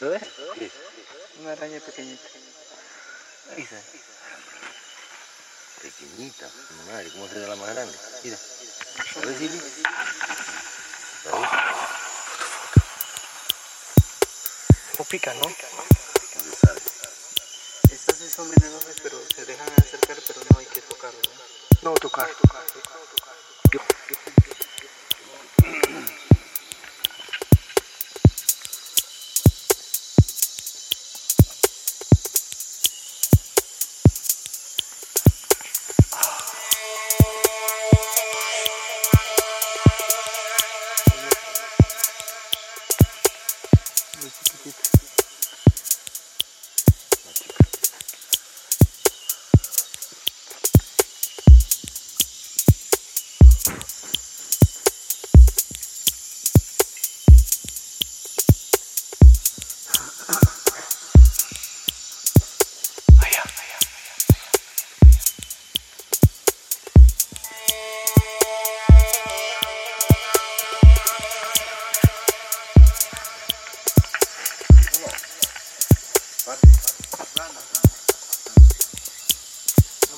¿Lo ves? Sí. Una araña pequeñita. Está. Pequeñita, mi madre, ¿cómo será la más grande? Mira. A ver, Silvi. A ver. No pica, ¿no? Estas sí son venenosas, pero se dejan acercar, pero no hay que tocarlo. ¿no? No tocar. Muy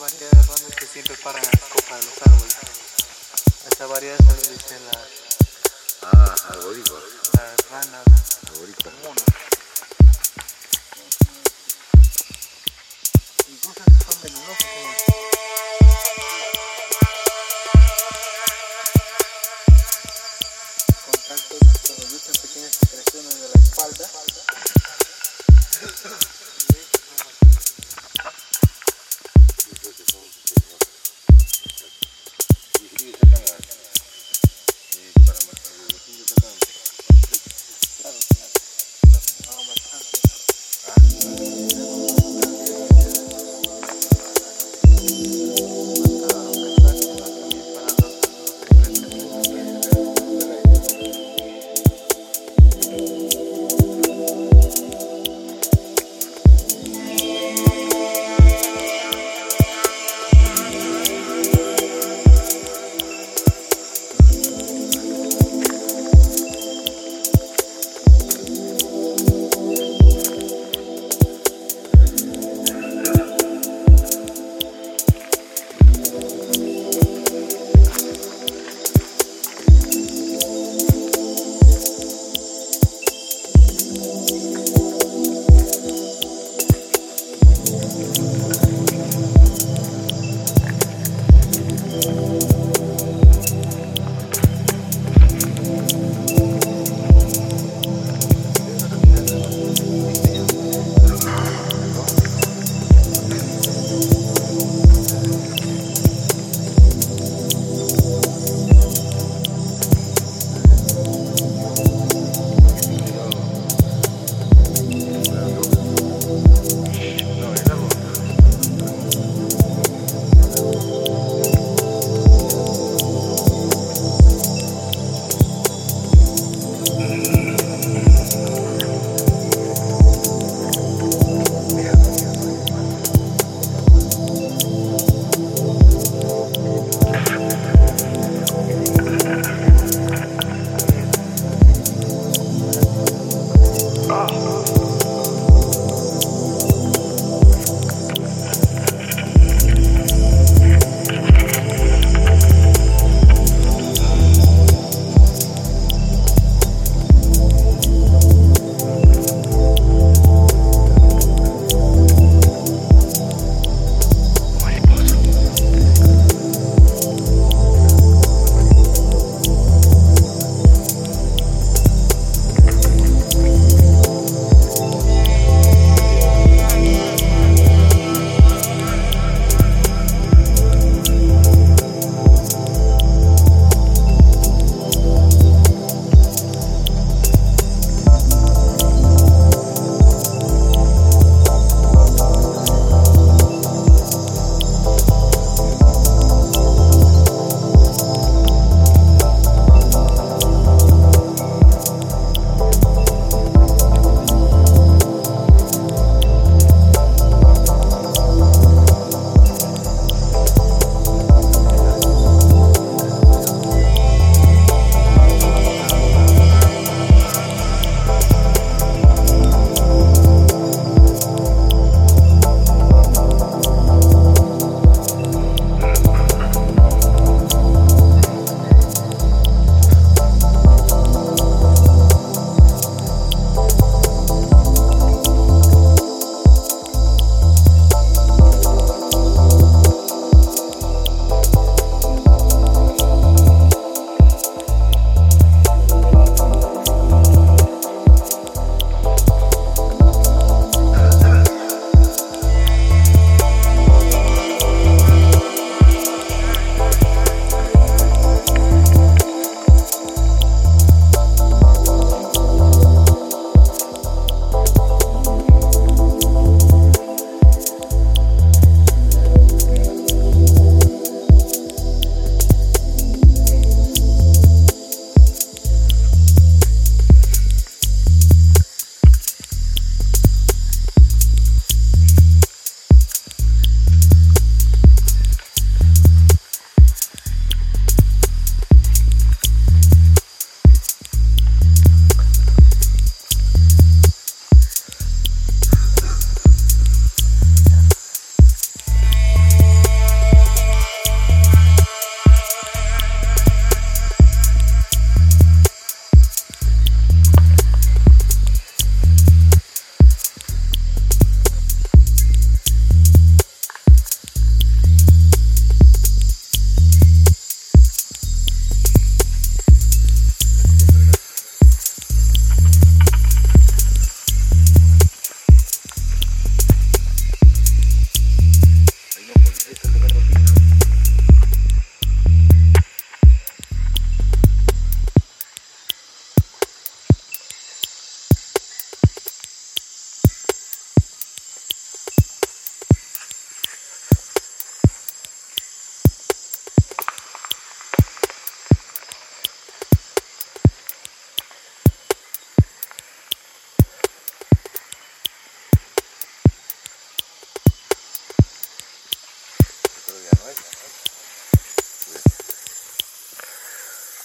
Ranas que siempre paran en la copa de los árboles. Esta variedad se le dicen las, Ah, las ranas. Incluso son.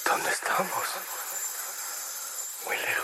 ¿Dónde estamos? Muy lejos.